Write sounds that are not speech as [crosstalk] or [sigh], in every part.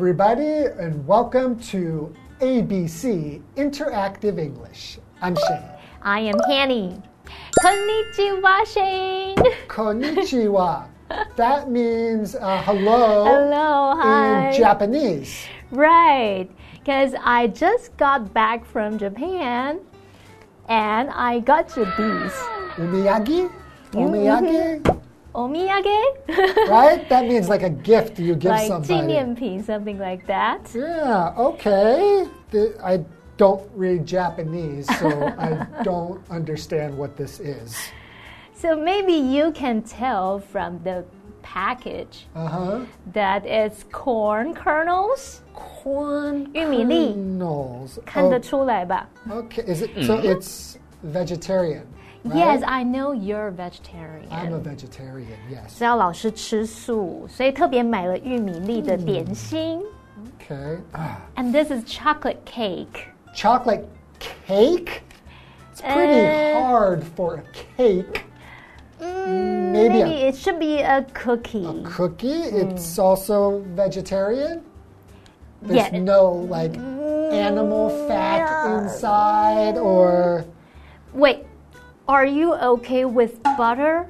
everybody, and welcome to ABC Interactive English. I'm Shane. I am Hanny. Konnichiwa, Shane. Konnichiwa. [laughs] that means uh, hello, Hello, hi. in Japanese. Right, because I just got back from Japan and I got [gasps] you these. Umiyagi? Omiyagi? Omiyage? right? That means like a gift you give like somebody. 纪念品, something like that. Yeah, okay. The- I don't read Japanese, so I [laughs] don't understand what this is. So maybe you can tell from the package Uh huh. that it's corn kernels. Corn 玉米粒 kernels. 看得出来吧? Oh, okay, is it so? It's vegetarian. right? Yes, I know you're vegetarian. I'm a vegetarian. Yes. 知道老师吃素，所以特别买了玉米粒的点心。 Okay. [sighs] Ah, And this is chocolate cake. chocolate cake. It's pretty Uh, hard for a cake. Mm, Maybe a- maybe it should be a cookie. Cookie. It's also vegetarian. There's Yeah. no like animal fat inside or Wait, are you okay with butter?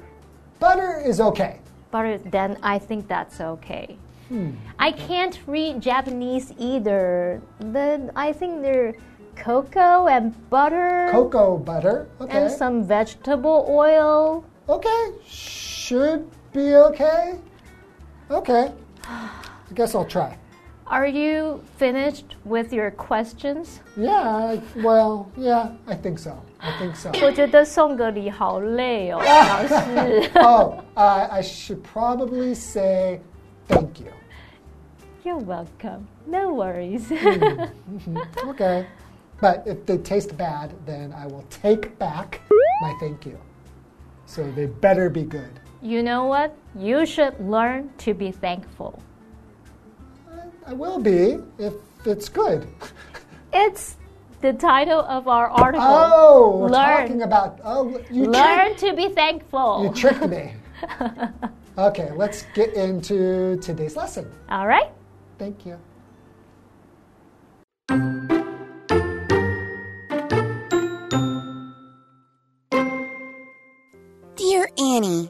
butter is okay. Butter, then I think that's okay. Hmm. I can't read Japanese either. Then I think they're cocoa and butter Cocoa butter. Okay. and some vegetable oil. Okay. Should be okay. Okay. I guess I'll try. Are you finished with your questions? Yeah, I- well, yeah, I think so. I think so. 我觉得送个礼好累哦，老师。 oh, [laughs] uh, I should probably say thank you. You're welcome. No worries. Okay. But if they taste bad, then I will take back my thank you. So they better be good. you know what? You should learn to be thankful. I will be if it's good. It's the title of our article. Oh, we're Learn. talking about. Oh, you Learn to be thankful. you tricked me. [laughs] Okay, let's get into today's lesson. All right. Thank you. Dear Annie,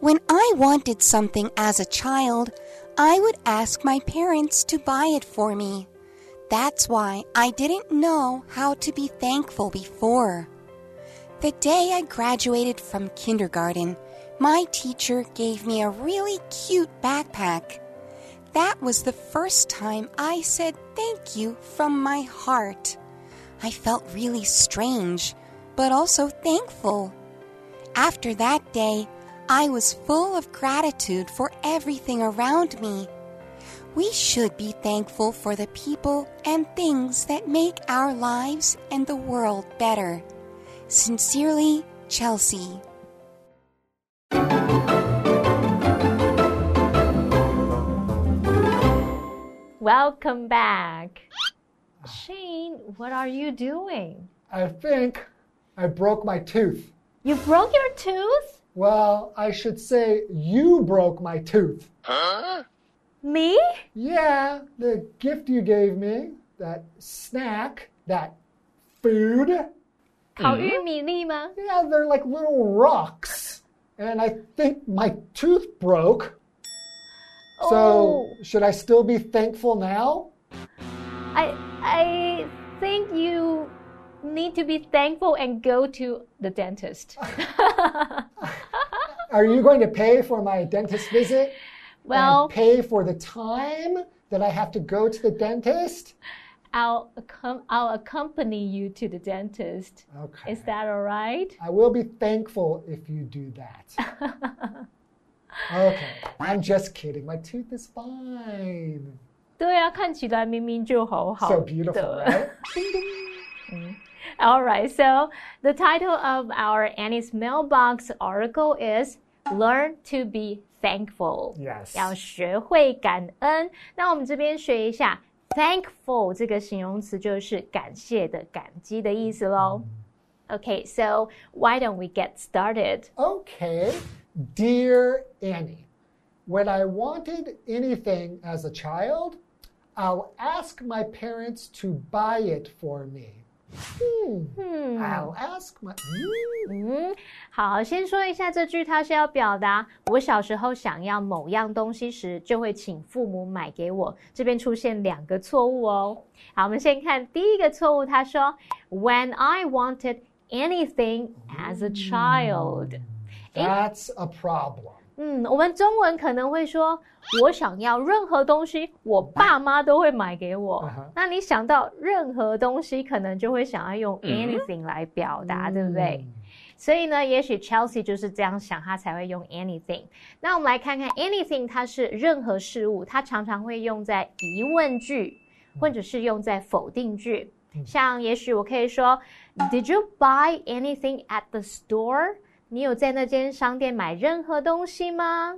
when I wanted something as a child, I would ask my parents to buy it for me. That's why I didn't know how to be thankful before. The day I graduated from kindergarten, my teacher gave me a really cute backpack. That was the first time I said thank you from my heart. I felt really strange, but also thankful. After that day, I was full of gratitude for everything around me. We should be thankful for the people and things that make our lives and the world better. Sincerely, Chelsea. Welcome back. Shane, what are you doing? I think I broke my tooth. You broke your tooth? Well, I should say you broke my tooth. Huh? Me? Yeah, the gift you gave me, that snack, that food. Mm. Yeah, they're like little rocks. And I think my tooth broke. Oh. So, should I still be thankful now? I I think you need to be thankful and go to the dentist. [laughs] [laughs] Are you going to pay for my dentist visit? well, and pay for the time that I have to go to the dentist? I'll accom- I'll accompany you to the dentist. Okay. Is that all right? I will be thankful if you do that. [laughs] okay. I'm just kidding. My tooth is fine. 对啊，看起来明明就好好 So beautiful, 的。 right? [laughs] All right, so the title of our Annie's mailbox article is Learn to be Thankful. Yes. 要学会感恩。那我们这边学一下 thankful 这个形容词，就是感谢的、感激的意思喽。Okay, so why don't we get started? Okay. Dear Annie, when I wanted anything as a child, I'll ask my parents to buy it for me. Hmm. I'll ask my. 嗯，好，先说一下这句，它是要表达我小时候想要某样东西时，就会请父母买给我。这边出现两个错误哦。好，我们先看第一个错误，他说 When I wanted anything as a child. That's a problem. 嗯，我们中文可能会说，我想要任何东西，我爸妈都会买给我。那你想到任何东西，可能就会想要用 anything 来表达，对不对？所以呢，也许 Chelsea 就是这样想，他才会用 anything。那我们来看看 anything，它是任何事物，它常常会用在疑问句，或者是用在否定句。像也许我可以说，Did you buy anything at the store？你有在那间商店买任何东西吗？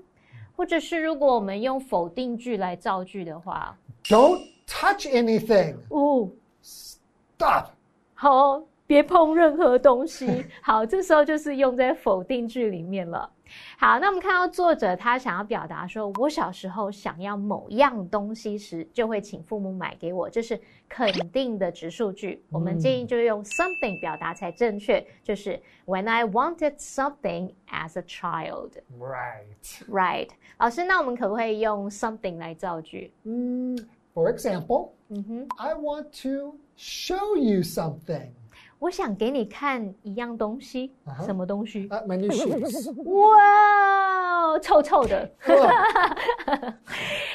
或者是如果我们用否定句来造句的话，Don't touch anything。哦，Stop。好，别碰任何东西。好，这时候就是用在否定句里面了。好，那我们看到作者他想要表达说，我小时候想要某样东西时，就会请父母买给我，这是肯定的直述句。我们建议就用 something 表达才正确，就是 When I wanted something as a child。Right. Right. 老师，那我们可不可以用 something 来造句？嗯，For example, 嗯哼，I want to show you something. 我想给你看一样东西，什么东西？My new shoes。哇，臭臭的。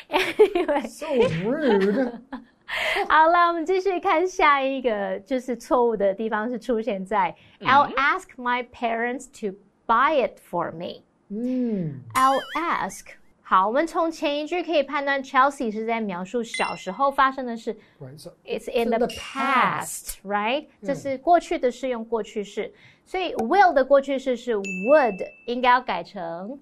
Anyway，so rude。好了，我们继续看下一个，就是错误的地方是出现在 I'll ask my parents to buy it for me。嗯，I'll ask。好，我们从前一句可以判断，Chelsea 是在描述小时候发生的事。It's in the past, right？这是过去的事，用过去式。所以 will 的过去式是 would，应该要改成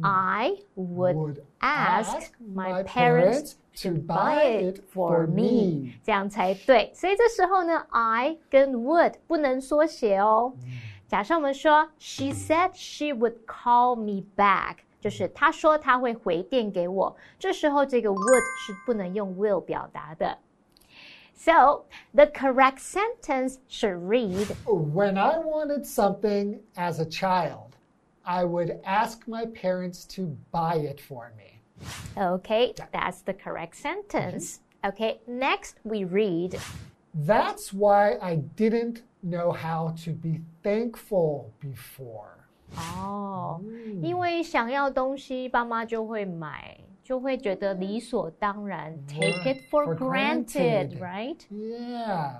I would ask my parents to buy it for me，这样才对。所以这时候呢，I 跟 would 不能缩写哦。假设我们说 She said she would call me back。 就是他说他会回电给我，这时候这个 would 是不能用 will 表达的。So the correct sentence should read [laughs] When I wanted something as a child, I would ask my parents to buy it for me. Okay, that's the correct sentence. Okay, next we read That's why I didn't know how to be thankful before. 哦，因为想要东西，爸妈就会买，就会觉得理所当然，take it for granted，right？Yeah。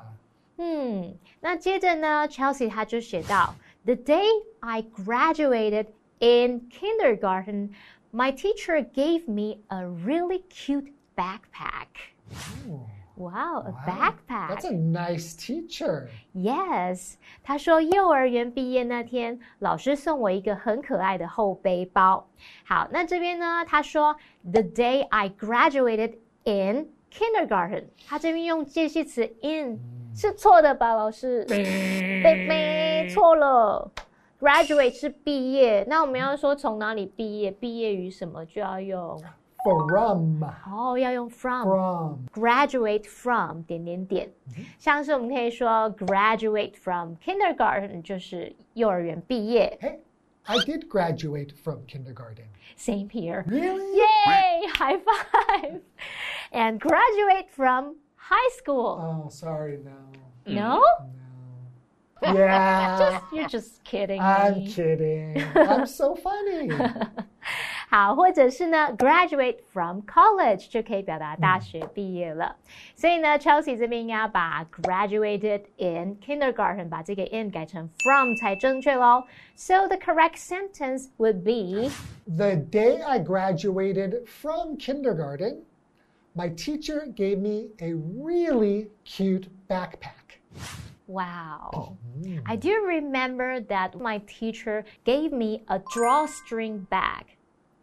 嗯，那接着呢，Chelsea 他就写到，The day I graduated in kindergarten, my teacher gave me a really cute backpack. Wow, a backpack. That's a nice teacher. Yes，他说幼儿园毕业那天，老师送我一个很可爱的厚背包。好，那这边呢，他说 The day I graduated in kindergarten，他这边用介系词 in 是错的吧？老师，对没错了。Graduate 是毕业，那我们要说从哪里毕业？毕业于什么就要用。from 哦，要用 from from graduate from 点点点，像是我们可以说 graduate from kindergarten 就是幼儿园毕业。Hey, I did graduate from kindergarten. Same here. Really? Yay! High five! And graduate from high school. Oh, sorry, no. No? [laughs] No. Yeah. just, you're just kidding. I'm kidding. [laughs] I'm so funny. [laughs] 好，或者是呢，graduate from college 就可以表达大学毕业了。所以呢，Chelsea 这边应该要把 graduated in kindergarten 把这个 in 改成 from 才正确喽。So the correct sentence would be The day I graduated from kindergarten, my teacher gave me a really cute backpack. Wow. I do remember that my teacher gave me a drawstring bag.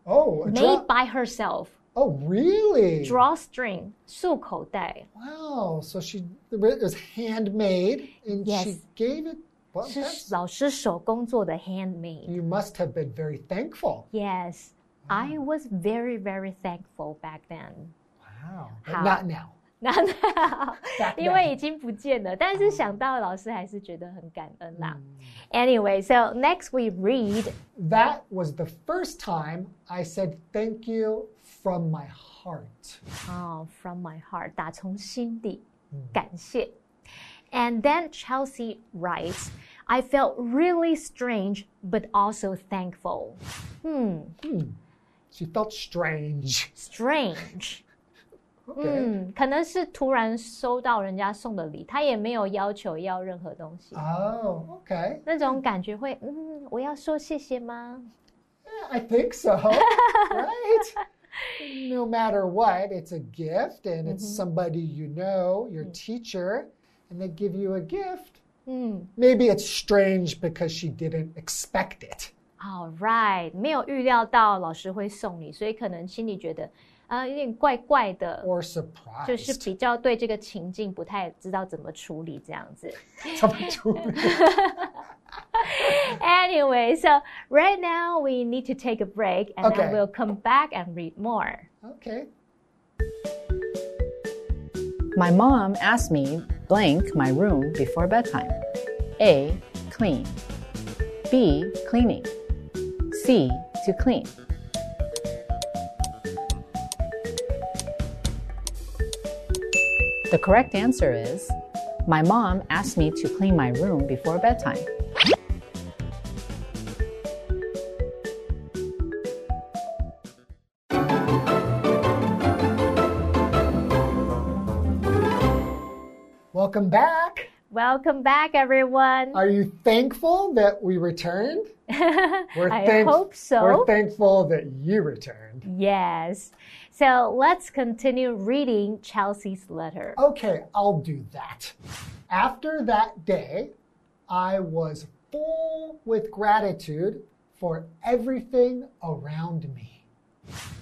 Oh, made by herself. Oh, really? Drawstring, 束口袋. Wow. So she it was handmade and yes. she gave it well, 是老师手工做的 handmade. You must have been very thankful. Yes. Wow. I was very very thankful back then. Wow. But not now. 那[laughs] 那 Back 因为 then 已经不见了，但是想到老师还是觉得很感恩啦。嗯 Anyway, so next we read [laughs] That was the first time I said thank you from my heart. 哦、f r o m my heart，打从心底感谢。And then Chelsea writes, I felt really strange, but also thankful. Hmm, She felt strange. strange. 嗯，可能是突然收到人家送的礼，他也没有要求要任何东西，Oh, okay. 那种感觉会，嗯，我要说谢谢吗？Yeah, I think so. right? No matter what, it's a gift and it's somebody you know, your teacher, and they give you a gift. 嗯 Maybe it's strange because she didn't expect it.，All right，没有预料到老师会送你，所以可能心里觉得，啊、有点怪怪的， Or 就是 surprised. 比较对这个情境不太知道怎么处理这样子。 Anyway, [laughs] so [laughs] right now we need to take a break and Okay. then we'll come back and read more. okay. My mom asked me blank my room before bedtime. A. Clean. B. Cleaning. C. To clean. The correct answer is My mom asked me to clean my room before bedtime. Welcome back. Welcome back, everyone. Are you thankful that we returned? [laughs] We're I thank- hope so. We're thankful that you returned. Yes. So let's continue reading Chelsea's letter. Okay, I'll do that. After that day, I was full with gratitude for everything around me.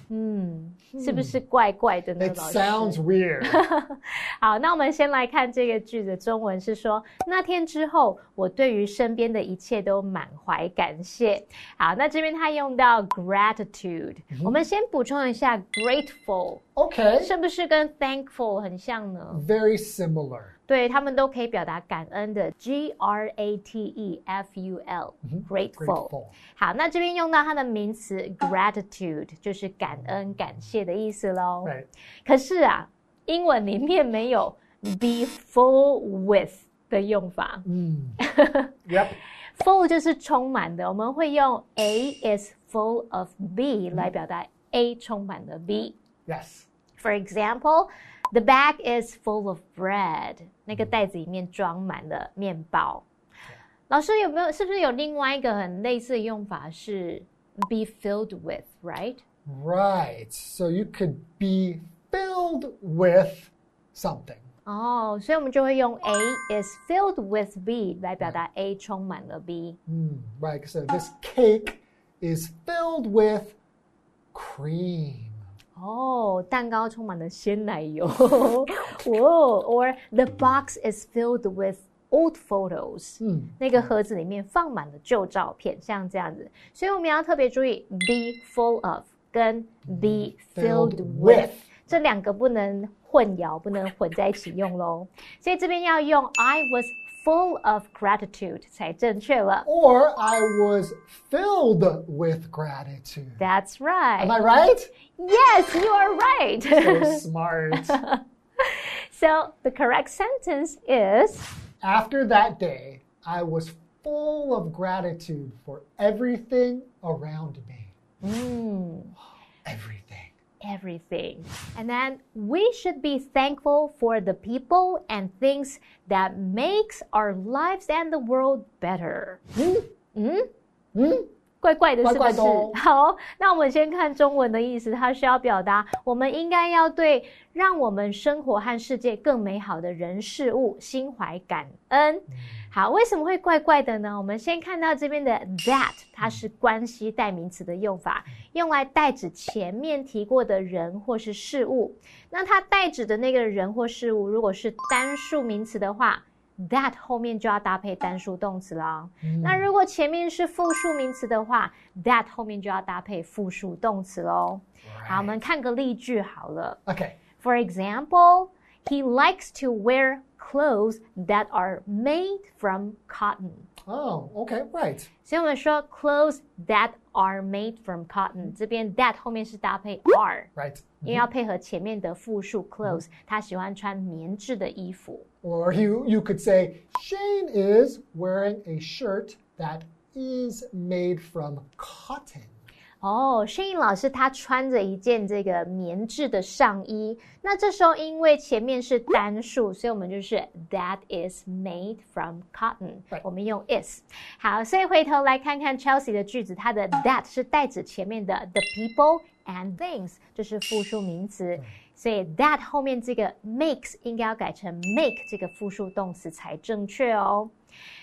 Hmm. 是不是怪怪的呢？It 老师 sounds weird. [laughs] 好，那我们先来看这个句子，中文是说那天之后，我对于身边的一切都满怀感谢。好，那这边他用到 gratitude，、我们先补充一下 grateful，Okay, 是不是跟 thankful 很像呢？very similar. 对，他们都可以表达感恩的，G R A T E F U L，grateful。好，那这边用到它的名词 gratitude，就是感恩、感谢的意思喽。Right. 可是啊，英文里面没有 be full with 的用法嗯 Yep.，full 就是充满的，我们会用 A is full of B 来表达 A 充满了 B。Yes. For example, the bag is full of bread。那个袋子里面装满了面包。老师有没有？是不是有另外一个很类似的用法是 be filled with，right？ Right. So you could be filled with something. 哦，所以我们就会用 A is filled with B 来表达 A 充满了 B。 Mm, right. So this cake is filled with cream. 哦，蛋糕充满了鲜奶油。[laughs] 哦，[laughs] or the box is filled with old photos。嗯，那个盒子里面放满了旧照片，像这样子。所以我们要特别注意 be full of 跟 be filled with 这两个不能混淆，不能混在一起用喽。所以这边要用 I was full of gratitude 才正确了。 Or I was filled with gratitude. That's right. Am I right? Yes, you are right. So smart. [laughs] so the correct sentence is After that day, I was full of gratitude for everything around me. Everything. everything. And then we should be thankful for the people and things that makes our lives and the world better. Hmm? Hmm? Hmm? 怪怪的，是不是？[laughs] 好，那我们先看中文的意思，它是要表达我们应该要对让我们生活和世界更美好的人事物心怀感恩。好，为什么会怪怪的呢？我们先看到这边的 that，它是关系代名词的用法，用来代指前面提过的人或是事物。那它代指的那个人或事物，如果是单数名词的话，that 后面就要搭配单数动词啦。那如果前面是复数名词的话，that 后面就要搭配复数动词喽。好，我们看个例句好了。Okay. For example, He likes to wear clothes that are made from cotton. Oh, okay, right. 所以我们说 clothes that are made from cotton，这边 that 后面是搭配 are， Right. 因为要配合前面的复数 clothes，他喜欢穿棉质的衣服。 Or you, you could say, Shane is wearing a shirt that is made from cotton. 哦，摄影老师他穿着一件这个棉质的上衣，那这时候因为前面是单数，所以我们就是 that is made from cotton，我们用 is。好，所以回头来看看 Chelsea 的句子，它的 that 是代指前面的 the people and things，这是复数名词。所以 that 后面这个 makes 应该要改成 make 这个复数动词才正确哦。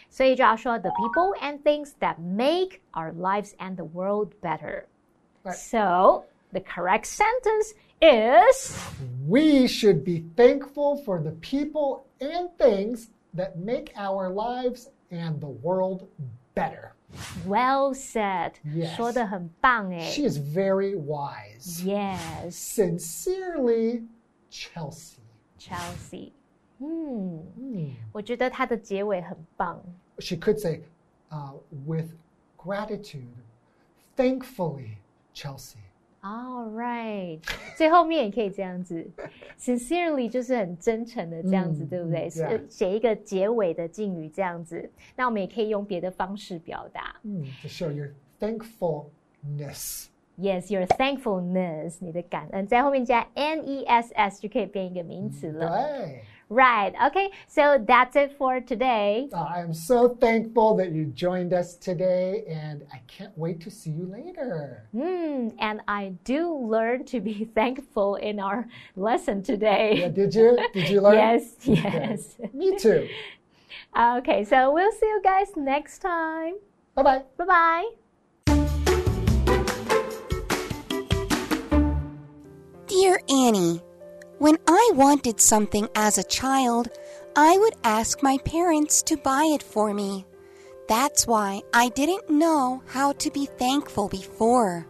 所以就要说 the people and things that make our lives and the world better. Right. So the correct sentence is We should be thankful for the people and things that make our lives and the world better. well said. Yes. 说的很棒诶。 She is very wise. Yes, Sincerely, Chelsea. Chelsea. 嗯，Hmm. 我觉得它的结尾很棒。She could say, uh, with gratitude, thankfully, Chelsea. All right，最后面也可以这样子，sincerely 就是很真诚的这样子，嗯对不对？写一个结尾的敬语这样子。那我们也可以用别的方式表达。Hmm, to show your thankfulness. Yes, your thankfulness，你的感恩在后面加 n e s s 就可以变一个名词了。Right. Right. Okay. So that's it for today. Uh, I am so thankful that you joined us today, and I can't wait to see you later. Hmm. And I do learn to be [laughs] thankful in our lesson today. Yeah, did you? Did you learn? Yes. Okay. Yes. Me too. [laughs] Okay. So we'll see you guys next time. Bye bye. Bye bye. Wanted something as a child, I would ask my parents to buy it for me. That's why I didn't know how to be thankful before.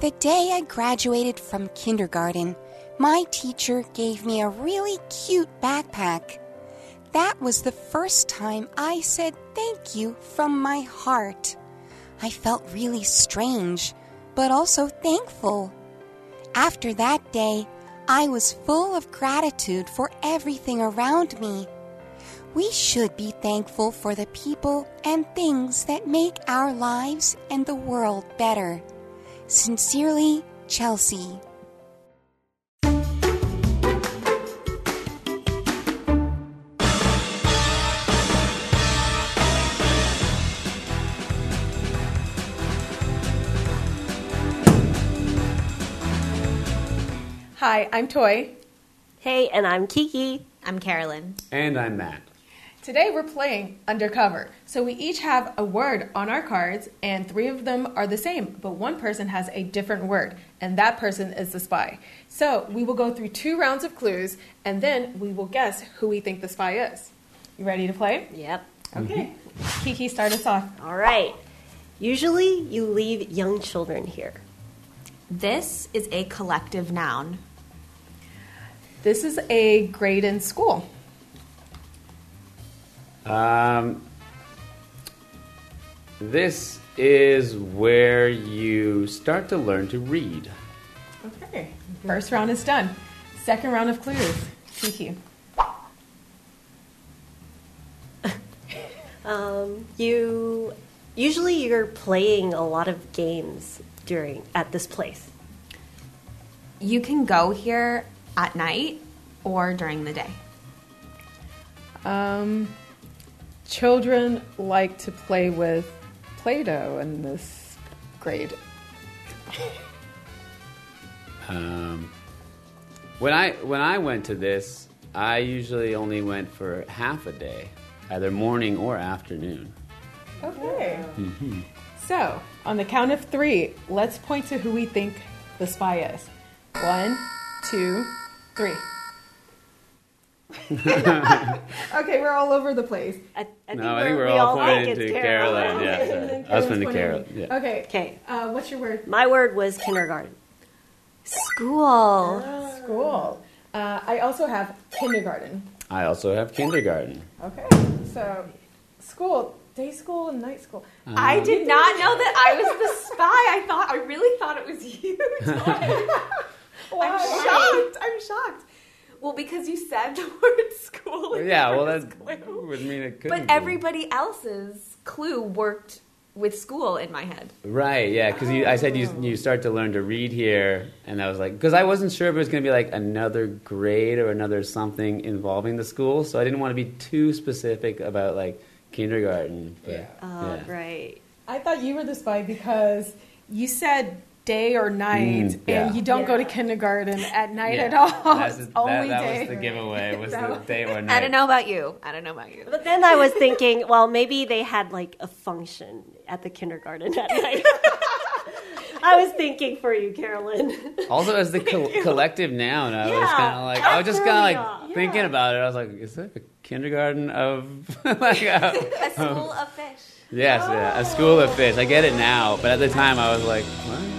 The day I graduated from kindergarten, my teacher gave me a really cute backpack. That was the first time I said thank you from my heart. I felt really strange, but also thankful. After that day, I was full of gratitude for everything around me. We should be thankful for the people and things that make our lives and the world better. Sincerely, Chelsea. Hi, I'm Toy. Hey, and I'm Kiki. I'm Carolyn. And I'm Matt. Today we're playing Undercover. So we each have a word on our cards, and three of them are the same, but one person has a different word, and that person is the spy. So we will go through two rounds of clues, and then we will guess who we think the spy is. You ready to play? Yep. Okay. Mm-hmm. Kiki, start us off. All right. Usually you leave young children here. This is a collective noun. This is a grade in school. Um, this is where you start to learn to read. Okay. First round is done. Second round of clues. Kiki. [laughs] Um, you usually you're playing a lot of games during at this place. You can go here at night or during the day. Um, children like to play with Play Doh in this grade. Um, when I when I went to this, I usually only went for half a day, either morning or afternoon. Okay. So, on the count of three, let's point to who we think the spy is. One, two, three. [laughs] okay, we're all over the place. I, I no, I think we're we all think pointing it's [laughs] to Carolyn. Carolyn. Yeah, And sorry. then I was pointing to pointing Carolyn. Yeah. Okay. Okay. Uh, what's your word? My word was kindergarten. School. School. Uh, I also have kindergarten. I also have kindergarten. Okay, so school, day school and night school. I did not know that I was the spy. I thought I really thought it was you. [laughs] I'm shocked. I'm shocked. Well, because you said the [laughs] word school. in Yeah, well, that first clue. would mean it could But everybody else's clue worked with school in my head. Right, yeah, because I said you you oh. start to learn to read here, and I was like, because I wasn't sure if it was going to be like another grade or another something involving the school, so I didn't want to be too specific about like kindergarten. But, Yeah. Oh, yeah. right. I thought you were the spy because you said day or night, Mm, yeah. and you don't go to kindergarten at night Yeah, at all. That's, it's that, only that day. was the giveaway. Was the [laughs] day or night? I don't know about you. I don't know about you. But then I was thinking, well, maybe they had like a function at the kindergarten at night. [laughs] I was thinking for you, Carolyn. Also, as the [laughs] col- collective noun, I was kind of like, I was just kind of like that's really thinking about it. I was like, is that a kindergarten of like a, A school of fish. yes, yeah, a school of fish? I get it now, but at the time I was like, what?